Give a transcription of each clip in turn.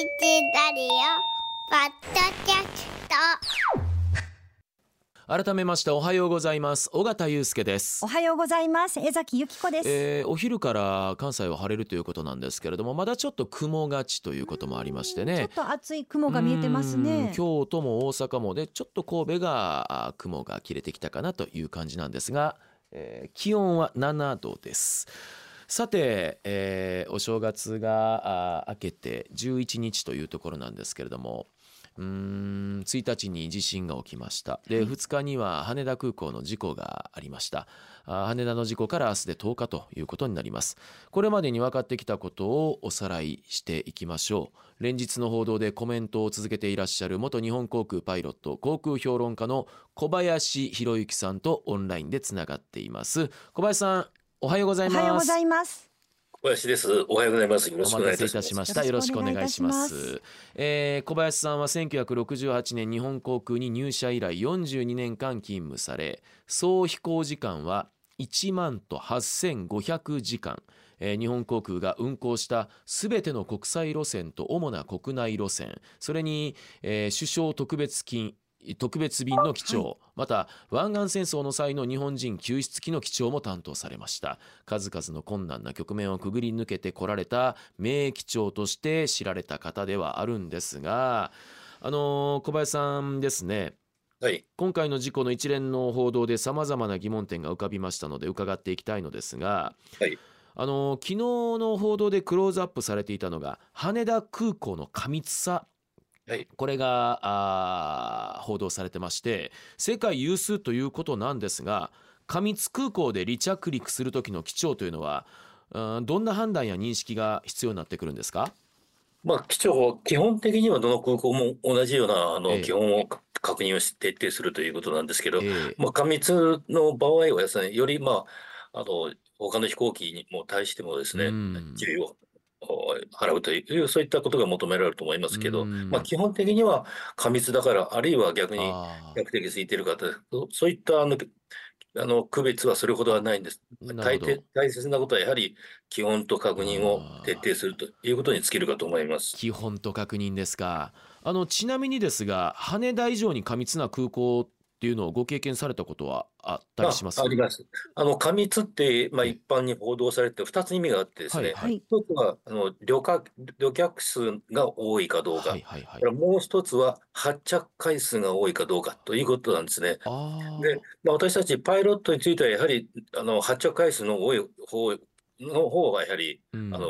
ラディオポッドキャスト。改めましておはようございます。尾形祐介です。おはようございます。江崎由紀子です、えーお昼から関西は晴れるということなんですけれどもまだちょっと雲がちということもありましてちょっねと厚い雲が見えてますね。うん京都も大阪もでちょっと神戸があ雲が切れてきたかなという感じなんですが、えー気温は7度ですさて、えーお正月があ明けて11日というところなんですけれどもうーん1日に地震が起きました。で2日には羽田空港の事故がありました。あ羽田の事故から明日で10日ということになります。これまでに分かってきたことをおさらいしていきましょう。連日の報道でコメントを続けていらっしゃる元日本航空パイロット航空評論家の小林博之さんとオンラインでつながっています。小林さんおはようございますおはようございます小林です。おはようございます。よろしくお願いいお待たします。いたしました。よろしくお願いします。えー小林さんは1968年日本航空に入社以来42年間勤務され、総飛行時間は1万と8500時間。えー日本航空が運航したすべての国際路線と主な国内路線、それに、えー首相特別金特別便の機長、また湾岸戦争の際の日本人救出機の機長も担当されました。数々の困難な局面をくぐり抜けてこられた名機長として知られた方ではあるんですがあのー小林さんですね。はい。今回の事故の一連の報道でさまざまな疑問点が浮かびましたので伺っていきたいのですが、はい。あの昨日の報道でクローズアップされていたのが羽田空港の過密さはい。これがあー報道されてまして世界有数ということなんですが過密空港で離着陸する時の機長というのはうんどんな判断や認識が必要になってくるんですか？まあ、機長、基本的にはどの空港も同じような、あええ。の、基本を確認をし徹底するということなんですけど、ええ。まあ、過密の場合はですね、より、まあ、あの、他の飛行機にも対してもですねうん、注意をお払うという、そういったことが求められると思いますけど、うん。まあ、基本的には過密だから、あるいは逆にあ比較的空いている方、そそういったあの、あの区別はそれほどはないんです。大大切なことはやはり基本と確認を徹底するということに尽きるかと思います。基本と確認ですか。あのちなみにですが羽田以上に過密な空港っていうのをご経験されたことはあったりします？ああります。あの過密って、まあ、ええ一般に報道されて2つ意味があってですね、はいはい。一つはあの旅客旅客数が多いかどうか、はいはいはい。もう一つは発着回数が多いかどうかということなんですね。で、まあ、私たちパイロットについてはやはりあの発着回数の多い方の方がやはり、うん。あの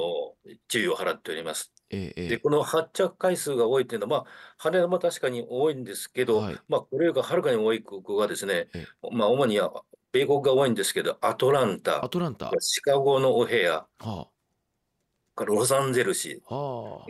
注意を払っております。で、えええ。えこの発着回数が多いというのは、まあ、羽田も確かに多いんですけど、はい。まあ、これよりはるかに多い空港がですねえ、まあ、主には米国が多いんですけど、アトランタ。ア、トランタ。シカゴのオヘア、はからロサンゼルス、あ。は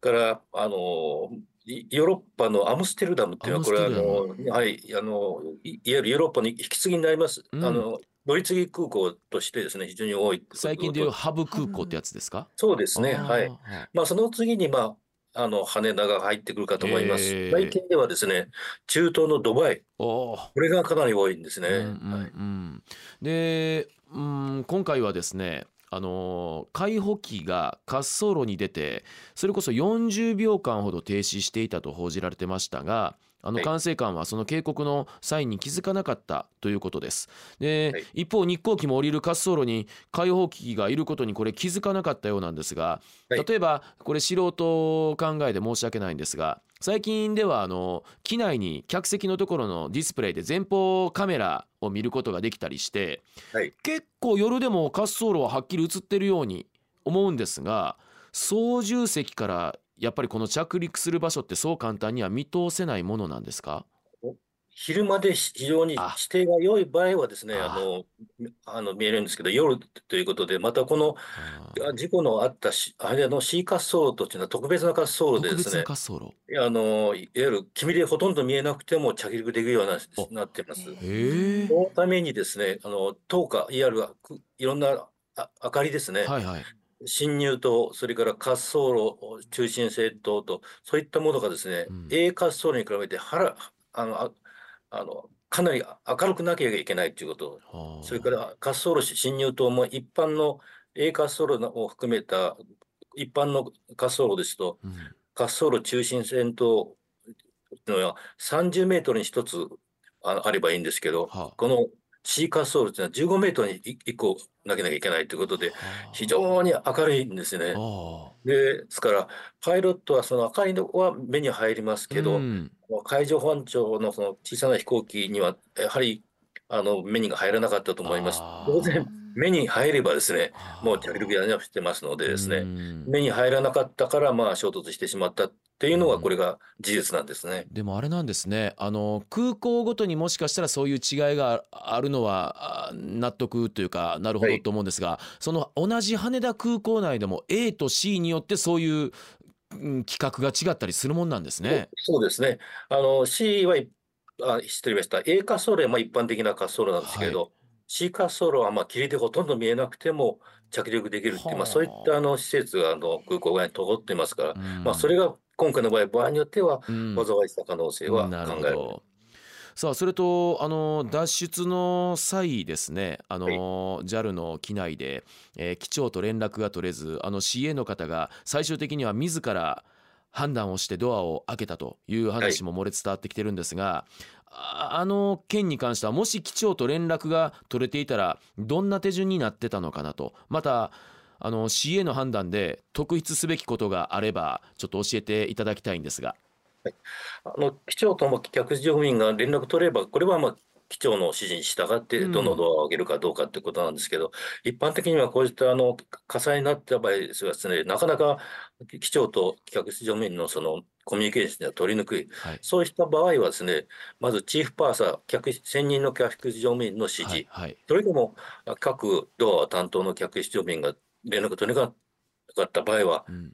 から、あの、いヨーロッパのアムステルダムっていうのは、これはあの、はい、あの、いいわゆるヨーロッパの引き継ぎになります。うん。あの、乗り継ぎ空港としてですね、非常に多い。あ最近でいうハブ空港ってやつですか？そうですね、はい。まあ、その次に、まあ、あの、羽田が入ってくるかと思います。えー最近ではですね、中東のドバイ、これがかなり多いんですね。うんうんはいうんで、うん、今回はですねあの海保機が滑走路に出てそれこそ40秒間ほど停止していたと報じられてましたがあのはい。管制官はその警告の際に気づかなかったということです。で、はい。一方日航機も降りる滑走路に海保機がいることにこれ気づかなかったようなんですが、はい。例えばこれ素人考えで申し訳ないんですが最近ではあの機内に客席のところのディスプレイで前方カメラを見ることができたりして、はい。結構夜でも滑走路ははっきり映ってるように思うんですが操縦席からやっぱりこの着陸する場所ってそう簡単には見通せないものなんですか？昼間で非常にあ。指定が良い場合はですね、あ。あの、あの見えるんですけど、夜ということで、またこの事故のあったし、あれの C 滑走路というのは特別な滑走路でですね。滑、走路。あの、いわゆる霧でほとんど見えなくても着陸できるようなお。なってます。そのためにですね、あの、灯火、いわゆるくいろんなあ明かりですね、はいはい進入灯、それから滑走路、中心性灯と、そういったものがですね、うん。A 滑走路に比べてはらあのああのかなり明るくなきゃいけないということ、はあ。それから滑走路進入灯も一般の A 滑走路を含めた一般の滑走路ですと、うん。滑走路中心線とのは30メートルに1つああればいいんですけど、はあ。この C 滑走路っていうのは15メートルに1個投げなきゃいけないということで、はあ。非常に明るいんですね。あでですから、パイロットはその明るいのは目に入りますあけど、うん。海上保安庁のその小さな飛行機には、やはりあの目にが入らなかったと思います。当然、目に入ればですね、はあ。もう着陸やしてますのでですね、うん。目に入らなかったから、まあ、衝突してしまったっていうのが、うんこれが事実なんですね。でもあれなんですねあの空港ごとにもしかしたらそういう違いがあるのはあ納得というかなるほどはいと思うんですが、その同じ羽田空港内でも A と C によってそういう、うん、規格が違ったりするもんなんですね。そうですね。あの C は、あ失礼しました。A 滑走路はまあ一般的な滑走路なんですけど、C 滑走路はまあ霧でほとんど見えなくても着陸できるっていう、はあまあ、そういったあの施設があの空港外に通っていますから、うんまあ、それが今回の場合、場合によってはうん災いした可能性は考えられる。ほど。さあそれとあの脱出の際ですねあの、JAL の機内で、えー機長と連絡が取れずあの CA の方が最終的には自ら判断をしてドアを開けたという話も漏れ伝わってきてるんですが、ああの件に関してはもし機長と連絡が取れていたらどんな手順になってたのかなと。またあの CA の判断で特筆すべきことがあればちょっと教えていただきたいんですが。あの機長とも客室乗務員が連絡取れば、これはまあ機長の指示に従って、うん。どのドアを開けるかどうかということなんですけど、一般的にはこういったあの火災になった場合ですがですね、なかなか機長と客室乗務員のそのコミュニケーションでは取りにくい、はい。そうした場合はですね、まずチーフパーサー、客室専任の客室乗務員の指示、はいはい。それでもあ各ドア担当の客室乗務員が連絡取れなかった場合は、うん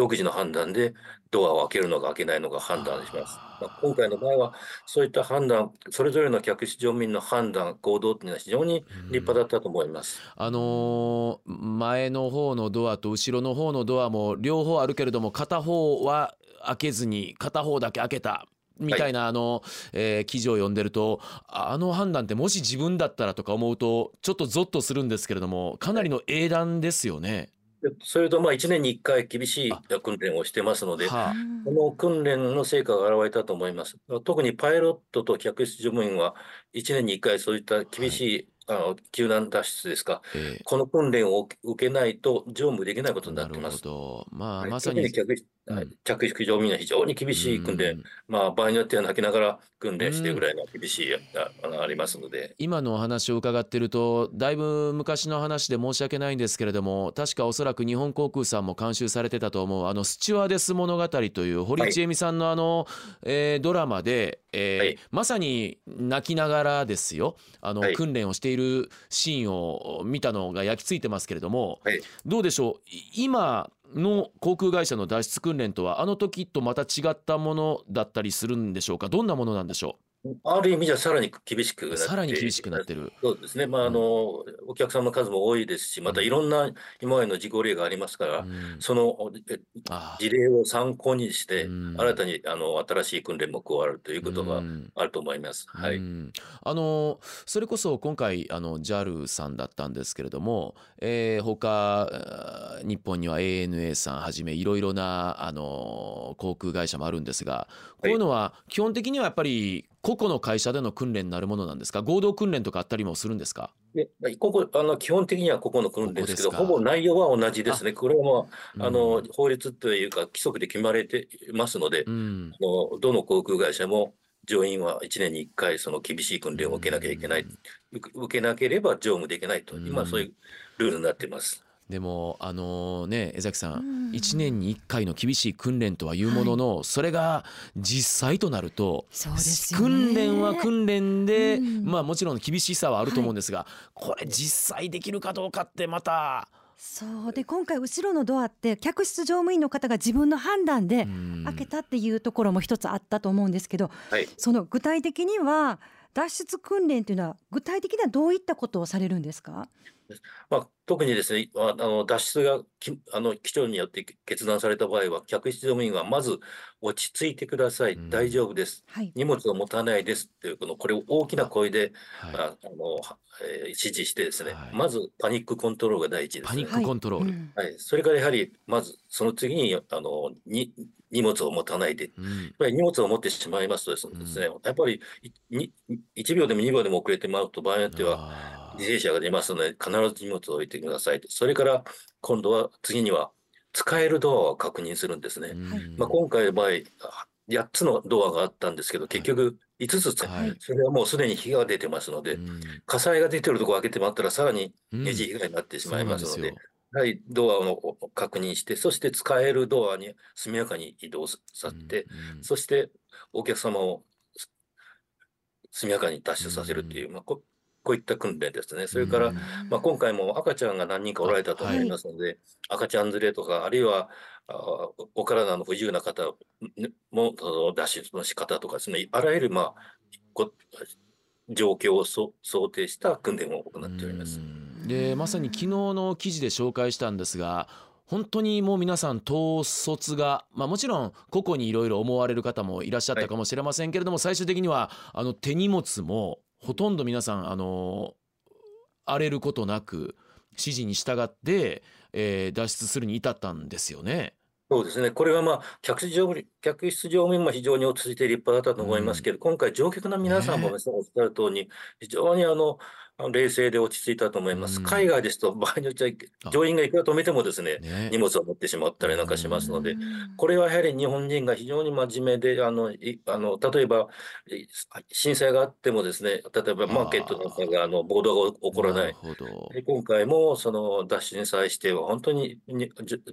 独自の判断でドアを開けるのか開けないのか判断します。まあ、今回の場合は、そういった判断、それぞれの客室乗務員の判断、行動っていうのは非常に立派だったと思います。あのー前の方のドアと後ろの方のドアも両方あるけれども片方は開けずに片方だけ開けたみたいなあの、えー記事を読んでるとあの判断ってもし自分だったらとか思うとちょっとゾッとするんですけれどもかなりの英断ですよね。でそれと、まあ、1年に1回厳しい訓練をしてますので、はあ。この訓練の成果が現れたと思います。特にパイロットと客室乗務員は、1年に1回そういった厳しい、あの救難脱出ですか、えーこの訓練を受けないと乗務できないことになってます。ど。まあ、はい。まさに客室はいうん。客室乗務員は非常に厳しい訓練、うん。まあ、場合によっては泣きながら訓練してぐらいの厳しい、ああのありますので、今のお話を伺ってるとだいぶ昔の話で申し訳ないんですけれども確かおそらく日本航空さんも監修されてたと思うあのスチュワーデス物語という堀内恵美さんのあの、えードラマで、えーはい。まさに泣きながらですよ。あの、はい。訓練をしているシーンを見たのが焼き付いてますけれどもはい、どうでしょう？い今の航空会社の脱出訓練とはあの時とまた違ったものだったりするんでしょうか？どんなものなんでしょう？ある意味じゃさらに厳しくなってうさらに厳しくなってる。そうですね、まああのお客さんの数も多いですし、またいろんな今までの事故例がありますから、うん。その事例を参考にして、うん。新たにあの新しい訓練も加わるということがうん。あると思います。はい、うんあのそれこそ今回あの JAL さんだったんですけれども、えー、他日本には ANA さんはじめいろいろなあの航空会社もあるんですがこういうのは基本的にはやっぱり個々の会社での訓練になるものなんですか？合同訓練とかあったりもするんですか？でここあの基本的にはここの訓練ですけど、ほぼ内容は同じですね。これはもうあの、うん法律というか規則で決まれていますので、うん。あのどの航空会社も乗員は1年に1回その厳しい訓練を受けなきゃいけない、受け受けなければ乗務できないと、今そういうルールになっています。でもあのね江崎さうんん1年に1回の厳しい訓練とはいうものの、それが実際となるとそうですよね。訓練は訓練で、うん。まあもちろん厳しさはあると思うんですが、これ実際できるかどうかってまた、そう。で今回後ろのドアって客室乗務員の方が自分の判断でうん。開けたっていうところも一つあったと思うんですけど、はい。その具体的には脱出訓練というのは具体的にはどういったことをされるんですか？まあ、特にですね、ああの脱出がきあの機長によって決断された場合は、客室乗務員はまず落ち着いてください、うん。大丈夫です、はい。荷物を持たないです。っていう、このこれを大きな声で、はい。ああのはえー指示してですね、はい。まずパニックコントロールが第一です、ね。パニックコントロール。うん。はい、それからやはり、まずその次にあのに荷物を持たないで、やっうんぱり荷物を持ってしまいますとですね、やっぱりいに1秒でも2秒でも遅れてまうと、場合によっては犠牲者が出ますので、必ず荷物を置いてくださいと。それから今度は次には使えるドアを確認するんですね。うん。まあ、今回の場合、あ8つのドアがあったんですけど、結局5つ使う、はい。それはもうすでに火が出てますので、うん。火災が出てるところを開けてもらったら、さらにうん。二次被害になってしまいますのではい、ドアを確認して、そして使えるドアに速やかに移動させて、うん。うん。そしてお客様をす速やかに脱出させるっていう、まあ、ここういった訓練ですね。それから、うんまあ、今回も赤ちゃんが何人かおられたと思いますので、赤ちゃん連れとか、あるいはあお体の不自由な方も脱出の仕方とかですね、あらゆる、まあ、こ状況をそ想定した訓練を行っております。うんでまさに昨日の記事で紹介したんですが本当にもう皆さん統率が、まあ、もちろん個々にいろいろ思われる方もいらっしゃったかもしれませんけれども、最終的にはあの手荷物もほとんど皆さんあの荒れることなく指示に従って、えー脱出するに至ったんですよね。そうですね。これはまあ、客室乗務員客室乗務員も非常に落ち着いて立派だったと思いますけど、今回乗客の皆さんもねおっしゃる通りに、非常にあの冷静で落ち着いたと思います。うん。海外ですと、場合によってはあ。乗員がいくら止めてもですね、ね。荷物を持ってしまったりなんかしますので、うん。これはやはり日本人が非常に真面目で、あの、いあの例えば、い震災があってもですね、例えばマーケットなんかが、あの、暴動が起こらない。るほど。で今回もその脱出に際しては本当に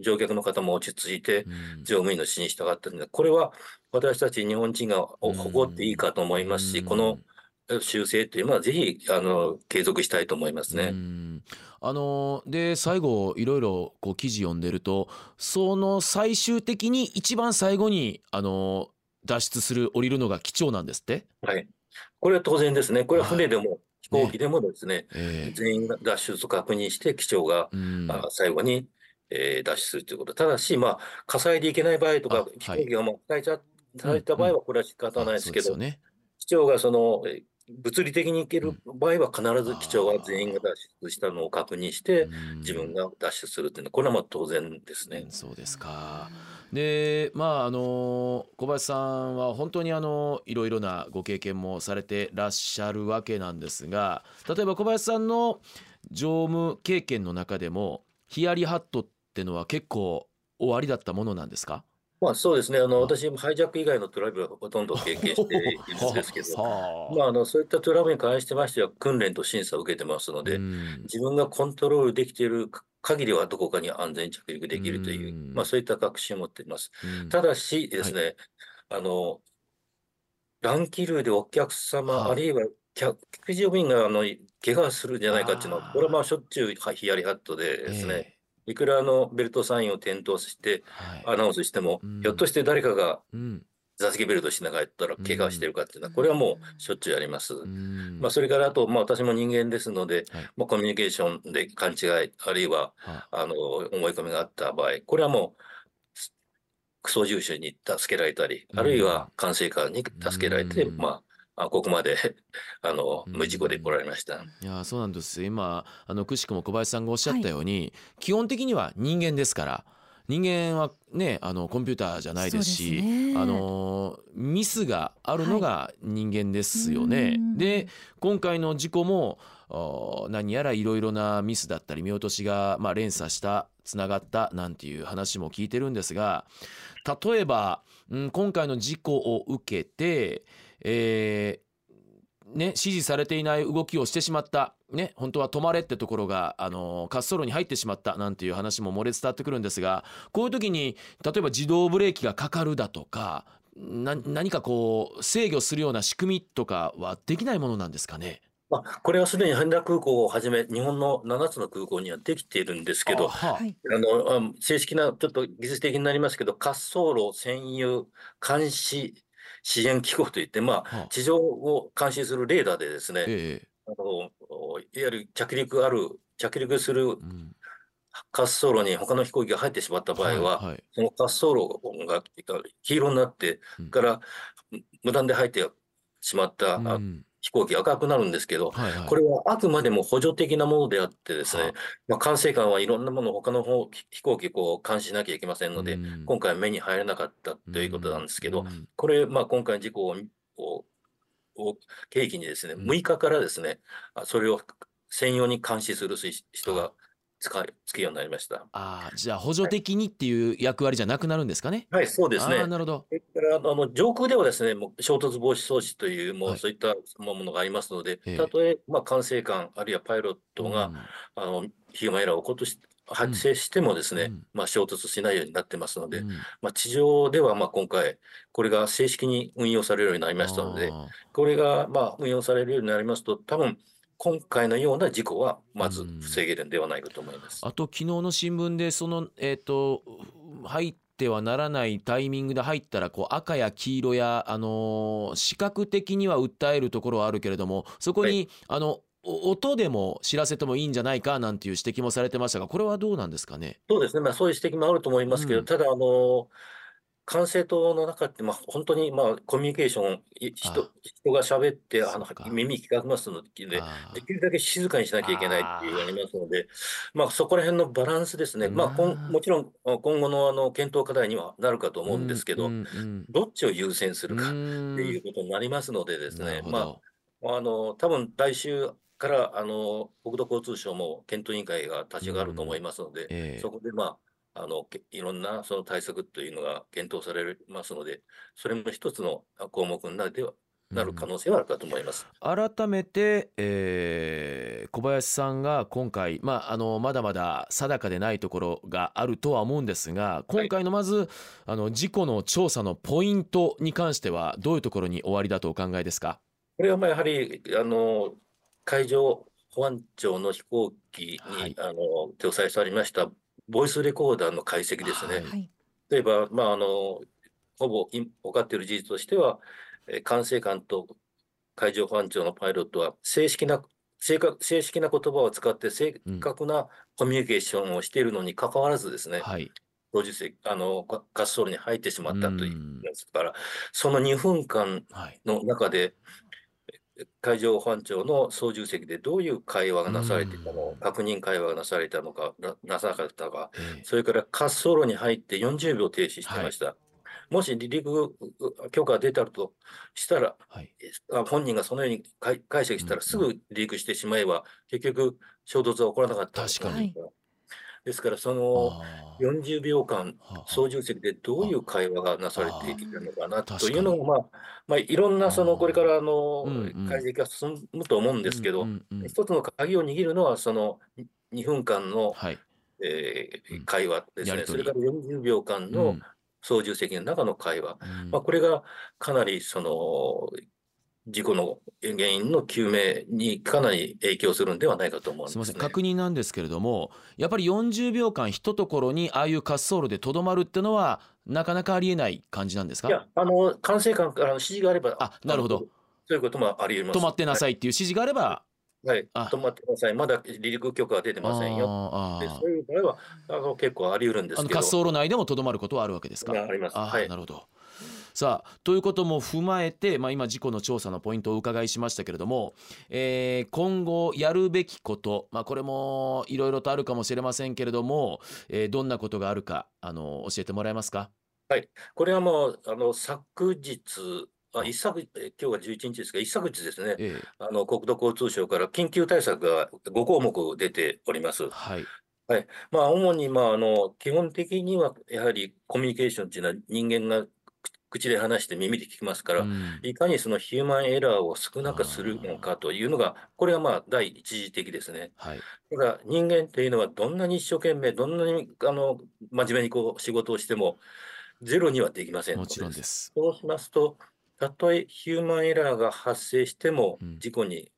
乗客の方も落ち着いてうん。乗務員の指示に従ってるんで、これは私たち日本人が誇っていいかと思いますし、うんこの修正というのはぜひあの継続したいと思いますうね。んあので最後いろいろこう記事読んでるとその最終的に一番最後にあの脱出する降りるのが貴重なんですって？はい。これは当然ですね。これは船でも飛行機でもですね、ええ全員が脱出を確認して機長が、うんあ最後に、えー脱出するということ。ただし、まあ、火災で行けない場合とあか、飛行機がもう火災された場合はこれは仕方ないですけどう、ですよね。機長がそのえー物理的に行ける場合は必ず機長は全員が脱出したのを確認してうん自分が脱出するっていうのはこれはまあ当然ですねうん。そうですか。でまああの小林さんは本当にあのいろいろなご経験もされてらっしゃるわけなんですが例えば小林さんの乗務経験の中でもヒヤリハットってのは結構終わりだったものなんですか？まあそうですね。あのあ私もハイジャック以外のトラブルはほとんど経験しているんですけど、はあ。まああのそういったトラブルに関してましては訓練と審査を受けてますので、うん。自分がコントロールできている限りはどこかに安全着陸できるという、うん。まあそういった確信を持っています。うん。ただしですね、あの、乱気流でお客様、はい。あるいは客客乗務員があの怪我するんじゃないかっていうのは、これはまあしょっちゅうはヒヤリハットでですね、えいくらあのベルトサインを点灯してアナウンスしても、うん。ひょっとして誰かがうん。座席ベルトしながらやったら怪我してるかっていうのは、うん。これはもうしょっちゅうあります。うん。まあ、それからあと、まあ、私も人間ですので、はい。まあ、コミュニケーションで勘違い、あるいははあの思い込みがあった場合、これはもう、すクソ重視に助けられたり、うん。あるいは管制官に助けられて、うん。まあ、あここまで あのうん。無事故で来られました。いやそうなんです今あのくしくも小林さんがおっしゃったように、基本的には人間ですから人間はねあのコンピューターじゃないですしすね。あのミスがあるのが人間ですよね。うん。で今回の事故もあ何やらいろいろなミスだったり見落としが、まあ、連鎖したつながったなんていう話も聞いてるんですが例えば、うん、今回の事故を受けて、えーね、指示されていない動きをしてしまった、ね、本当は止まれってところが、あの滑走路に入ってしまったなんていう話も漏れ伝わってくるんですがこういう時に例えば自動ブレーキがかかるだとかな何かこう制御するような仕組みとかはできないものなんですかね？まあ、これはすでに羽田空港をはじめ、日本の7つの空港にはできているんですけど、あははい。あのあ正式なちょっと技術的になりますけど、滑走路占有監視支援機構といって、まあ、は地上を監視するレーダーでですね、ええあのいわゆる着陸ある着陸するうん。滑走路に他の飛行機が入ってしまった場合は、いはい。その滑走路が黄色になってうん。から無断で入ってしまった、あうん飛行機が赤くなるんですけど、はいはい。これはあくまでも補助的なものであってですはね、まあ、管制官はいろんなものを他の方飛行機を監視しなきゃいけませんので、うん。今回目に入らなかったということなんですけど、うんこれ、まあ、今回の事故ををを契機にですね、うん6日からですね、あそれを専用に監視する人が使いつくようになりました。ああじゃあ補助的にっていう役割じゃなくなるんですかね。はい、そうですね。なるほど。それからあの上空ではですね、もう衝突防止装置という、もはいうそういったものがありますので、ええたとえ、まあ、管制官、あるいはパイロットが、うんあのヒューマンエラーを起ことし発生してもですね、うんまあ、衝突しないようになってますので、うんまあ、地上ではまあ今回、これが正式に運用されるようになりましたので、あこれがまあ運用されるようになりますと、多分今回のような事故はまずうん防げるんではないかと思います。あと昨日の新聞でそのえっ、と入ってはならないタイミングで入ったらこう赤や黄色やあのー視覚的には訴えるところはあるけれどもそこに、あのお音でも知らせてもいいんじゃないかなんていう指摘もされてましたがこれはどうなんですかね？そうですね、まあ、そういう指摘もあると思いますけど、うんただ、あの管制塔の中って、まあ、本当に、まあ、コミュニケーション、い人あ。人が喋ってあの耳聞かせますので、できるだけ静かにしなきゃいけないっていうのがありますので、まあ、そこら辺のバランスですね、まあ、こうんん。もちろんあ今後のあの検討課題にはなるかとー思うんですけど、どっちを優先すうん。るかってういうことになりますのでですね、まど。あ、あの多分来週からあの国土交通省も検討委員会が立ち上がると思いますので、ええ。そこで、まあ、あのけいろんなその対策というのが検討されますので、それも一つのあ項目になるではなる可能性はあるかと思います。改めて、えー小林さんが今回、まあ、あのまだまだ定かでないところがあるとは思うんですが今回のまず、あの事故の調査のポイントに関してはどういうところに終わりだとお考えですか？これはまあやはりあの海上保安庁の飛行機に、はい。あの搭載されましたボイスレコーダーの解析ですね。はいはい。例えば、まあ、あのほぼい分かっている事実としては、えー管制官と海上保安庁のパイロットは正式な正確正式な言葉を使って正確なコミュニケーションをしているのに関わらずですね、はい、当日あのか滑走路に入ってしまったというんうんですから、その2分間はい、の中で、え海上保安庁の操縦席でどういう会話がなされていたのうん。か、確認会話がなされたのか、ななさなかったか、えそれから滑走路に入って40秒停止してました。もし離陸許可が出たとしたら、はい、あ本人がそのように解解釈したうんらすぐ離陸してしまえば、結局衝突は起こらなかった確かにですから、そのあー。40秒間、はあ操縦席でどういう会話がなされているのかなというのが、まあ、まあ、いろんなそのこれからあの解析が進むと思うんですけど、一つの鍵を握るのは、その2分間の、はい、えーうん。会話ですね、それから40秒間うのん。操縦席の中の会話、うん。まあ、これがかなりその事故の原因の究明にかなり影響するんではないかと思うんですすみませんね。確認なんですけれどもやっぱり40秒間ひとところにああいう滑走路でとどまるってのはなかなかありえない感じなんですか？いや、あの管制官からの指示があれば、あなるほどそういうこともあり得ます。止まってなさいっていう指示があれば、はい、あ止まってください。まだ離陸許可は出てませんよ。でそういう場合はあの結構あり得るんですけど。滑走路内でもとどまることはあるわけですか？があります。はいな。るほどさあということも踏まえて、まあ、今事故の調査のポイントをお伺いしましたけれども、えー今後やるべきこと、まあ、これもいろいろとあるかもしれませんけれども、えーどんなことがあるかあの教えてもらえますか？これはもうあの昨日、あ一昨え今日が11日ですが、一昨日ですね、えあの国土交通省から緊急対策が5項目出ております。え。はい。まあ、主に、まあ、あの基本的にはやはりコミュニケーションっていうのは人間が口で話して耳で聞きますから、うん。いかにそのヒューマンエラーを少なくするのかというのが、これがまあ第一次的ですね。はい。ただ人間というのはどんなに一生懸命、どんなにあの真面目にこう仕事をしても、ゼロにはできませんのもちろんです。そうしますと、たとえヒューマンエラーが発生してもうん。事故に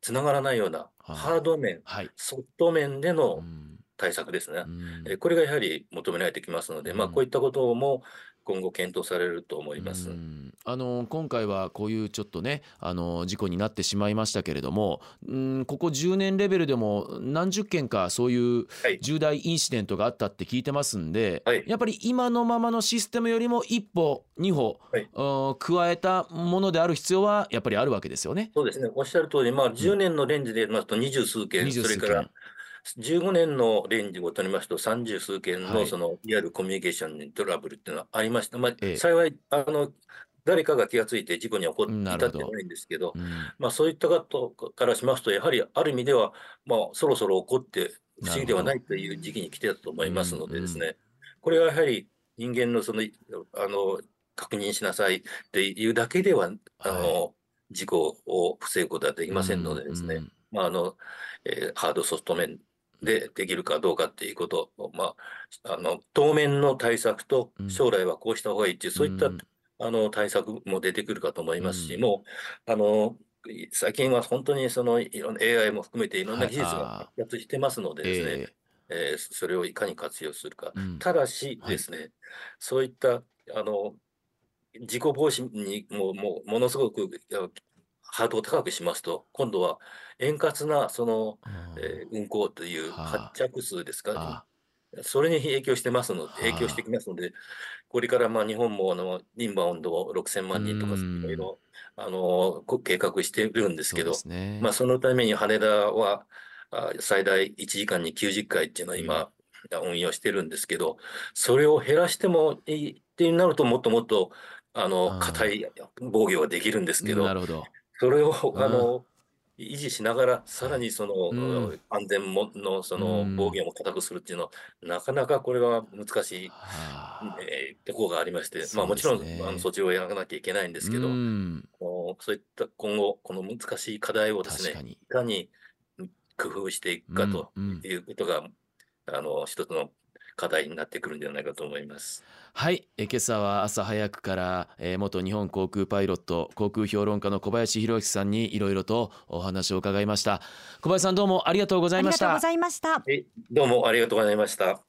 つながらないようなハード面、はい、ソフト面でうのん。対策ですね。うん。えーこれがやはり求められてきますので、まあ、うんこういったことも今後検討されると思います。うん。あの今回はこういうちょっとねあの事故になってしまいましたけれどもうんここ10年レベルでも何十件かそういうはい。重大インシデントがあったって聞いてますんで、はい。やっぱり今のままのシステムよりも一歩二歩、はい。うん加えたものである必要はやっぱりあるわけですよね。そうですね、おっしゃる通り、まあ、10年のレンジでますと二十数件、二十数件。それから15年のレンジを取りますと三十数件はい。のそのいわゆるコミュニケーションにトラブルっていうのはありました。まあええ、幸いあの誰かが気がついて事故に起こってなるほど。至ってないんですけど、うん。まあ、そういったことからしますと、やはりある意味では、まあ、そろそろ起こって不思議ではないという時期に来てたと思いますのでですね、これはやはり人間のそのあの確認しなさいっていうだけでは、あの事故を防ぐことはできませんのでですね、うん。まああのえーハードソフト面でできるかどうかっていうことを、まあ、あの当面の対策とうん。将来はこうした方がいいっていう、そういったうん。あの対策も出てくるかと思いますし、うん。もうあの最近は本当にそのいろんな AI も含めていろんなはい技術が発達してますのでですね、ええ。ーそれをいかに活用するか。えうん。ただしはいですね、そういったあの事故防止にももものすごくハードルを高くしますと、今度は円滑なその、えー運行というはあ。発着数ですか、あ。それに影響してますので、はあ。影響してきますので、これからまあ日本もあのインバウンドを6000万人とかうん。いろいろあのこ計画してるんですけどそね。まあ、そのために羽田はあ最大1時間に90回っていうのは今、運用してるんですけど、それを減らしてもいいってなると、もっともっとああのー硬い防御ができるんですけど、なるほど。それをうん。あの維持しながら、さらにその、うん。安全ものそのうん。防御も固くするっていうのは、なかなかこれは難しい、はあ。えーところがありまして、まあ、もちろんねあのそっちをやらなきゃいけないんですけど、うん。そういった今後、この難しい課題をですね。いかに工夫していくかということが、あの一つの課題になってくるんではないかと思います。はい、え今朝は朝早くから、えー元日本航空パイロット航空評論家の小林博之さんにいろいろとお話を伺いました小林さんどうもありがとうございましたありがとうございました。えどうもありがとうございました。